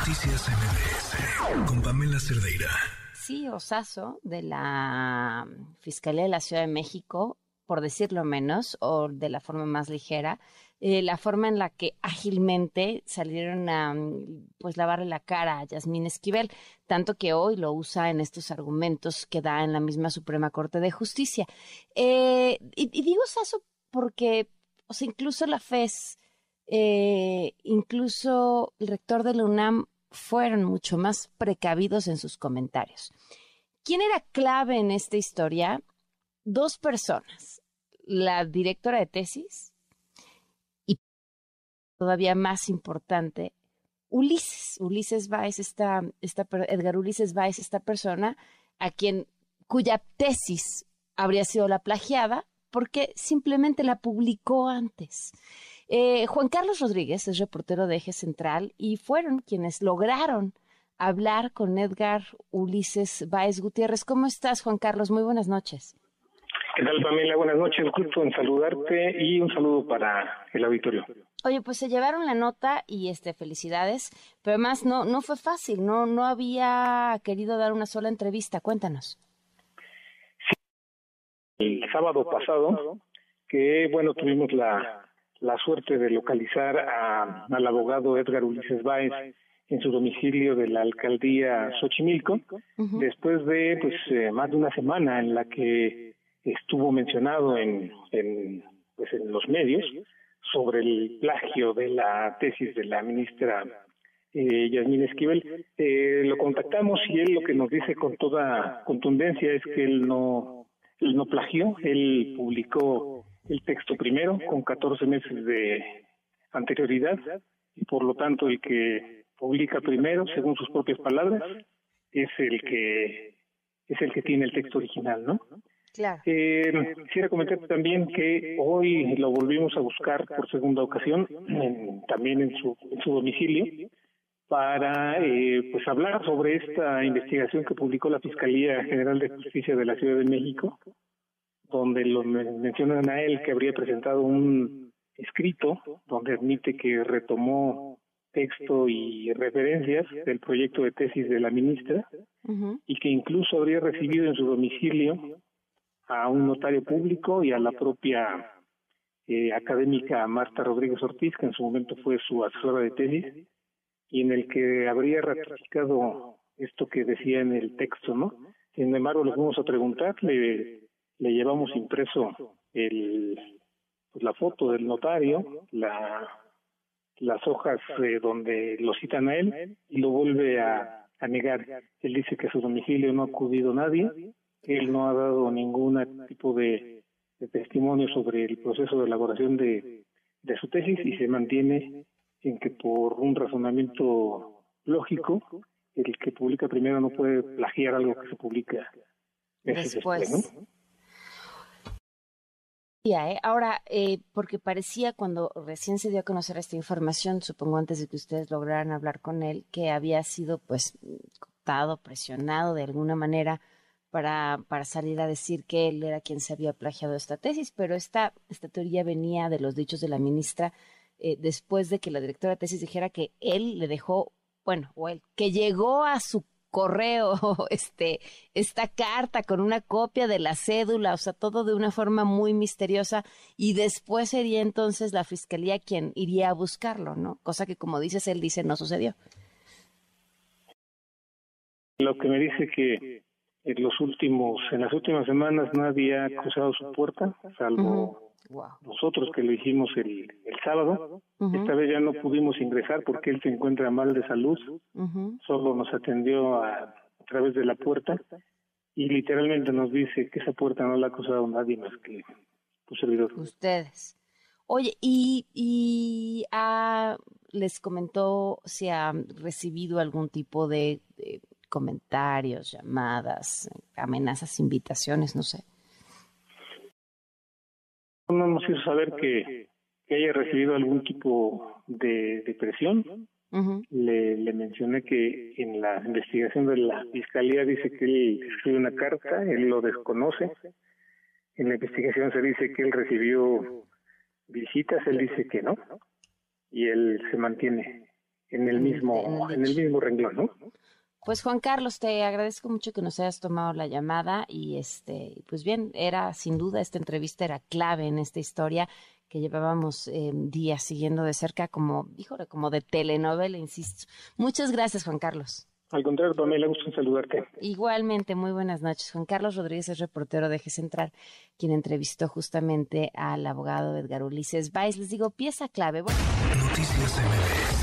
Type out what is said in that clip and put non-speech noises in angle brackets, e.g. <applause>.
Noticias MBS con Pamela Cerdeira. Sí, Osazo de la Fiscalía de la Ciudad de México, por decirlo menos, o de la forma más ligera, eh, la forma en la que ágilmente salieron a pues lavarle la cara a Yasmín Esquivel, tanto que hoy lo usa en estos argumentos que da en la misma Suprema Corte de Justicia. Eh, y, y, digo Osazo porque, o sea, incluso la FES eh, incluso el rector de la UNAM fueron mucho más precavidos en sus comentarios. ¿Quién era clave en esta historia? Dos personas, la directora de tesis y todavía más importante, Ulises, Ulises Baez, esta, esta, Edgar Ulises Baez, esta persona a quien cuya tesis habría sido la plagiada porque simplemente la publicó antes. Eh, Juan Carlos Rodríguez es reportero de Eje Central y fueron quienes lograron hablar con Edgar Ulises Báez Gutiérrez. ¿Cómo estás, Juan Carlos? Muy buenas noches. ¿Qué tal, Pamela? Buenas noches. Gusto en saludarte y un saludo para el auditorio. Oye, pues se llevaron la nota y este felicidades, pero además no no fue fácil, no no había querido dar una sola entrevista. Cuéntanos. El sábado pasado, que bueno, tuvimos la la suerte de localizar a, al abogado Edgar Ulises Báez en su domicilio de la alcaldía Xochimilco, después de pues eh, más de una semana en la que estuvo mencionado en, en, pues, en los medios sobre el plagio de la tesis de la ministra eh, Yasmín Esquivel. Eh, lo contactamos y él lo que nos dice con toda contundencia es que él no, él no plagió, él publicó el texto primero con 14 meses de anterioridad y por lo tanto el que publica primero, según sus propias palabras, es el que es el que tiene el texto original, ¿no? Claro. Eh, quisiera comentar también que hoy lo volvimos a buscar por segunda ocasión, también en su, en su domicilio, para eh, pues hablar sobre esta investigación que publicó la Fiscalía General de Justicia de la Ciudad de México donde lo mencionan a él que habría presentado un escrito donde admite que retomó texto y referencias del proyecto de tesis de la ministra y que incluso habría recibido en su domicilio a un notario público y a la propia eh, académica Marta Rodríguez Ortiz, que en su momento fue su asesora de tesis, y en el que habría ratificado esto que decía en el texto, ¿no? Sin embargo, le fuimos a preguntar, le le llevamos impreso el, pues, la foto del notario, la, las hojas eh, donde lo citan a él y lo vuelve a, negar. Él dice que a su domicilio no ha acudido nadie, que él no ha dado ningún tipo de, de testimonio sobre el proceso de elaboración de, de su tesis y se mantiene en que por un razonamiento lógico, el que publica primero no puede plagiar algo que se publica después. después ¿no? ¿Eh? Ahora, eh, porque parecía cuando recién se dio a conocer esta información, supongo antes de que ustedes lograran hablar con él, que había sido pues cooptado, presionado de alguna manera para, para salir a decir que él era quien se había plagiado esta tesis, pero esta, esta teoría venía de los dichos de la ministra eh, después de que la directora de tesis dijera que él le dejó, bueno, o él, que llegó a su correo, <laughs> este, esta carta con una copia de la cédula, o sea, todo de una forma muy misteriosa, y después sería entonces la fiscalía quien iría a buscarlo, ¿no? Cosa que, como dices, él dice no sucedió. Lo que me dice que en los últimos, en las últimas semanas nadie ha cruzado su puerta, salvo nosotros que lo hicimos el, sábado, esta vez ya no pudimos ingresar porque él se encuentra mal de salud, solo nos atendió a, través de la puerta y literalmente nos dice que esa puerta no la ha cruzado nadie más que tu servidor. Ustedes. Oye, ¿y, y ah, les comentó si ha recibido algún tipo de comentarios, llamadas, amenazas, invitaciones, no sé? no nos hizo saber que, que haya recibido algún tipo de, de presión. le, le mencioné que en la investigación de la fiscalía dice que él escribe una carta, él lo desconoce. En la investigación se dice que él recibió visitas, él dice que no. Y él se mantiene en el mismo, en el mismo renglón, ¿no? Pues Juan Carlos, te agradezco mucho que nos hayas tomado la llamada y este, pues bien, era sin duda esta entrevista era clave en esta historia que llevábamos eh, días siguiendo de cerca como, híjole, como de telenovela, insisto. Muchas gracias, Juan Carlos. Al contrario, Pamela, gusto en saludarte. Igualmente, muy buenas noches. Juan Carlos Rodríguez es reportero de Eje Central, quien entrevistó justamente al abogado Edgar Ulises Valls. Les digo, pieza clave. Noticias MBS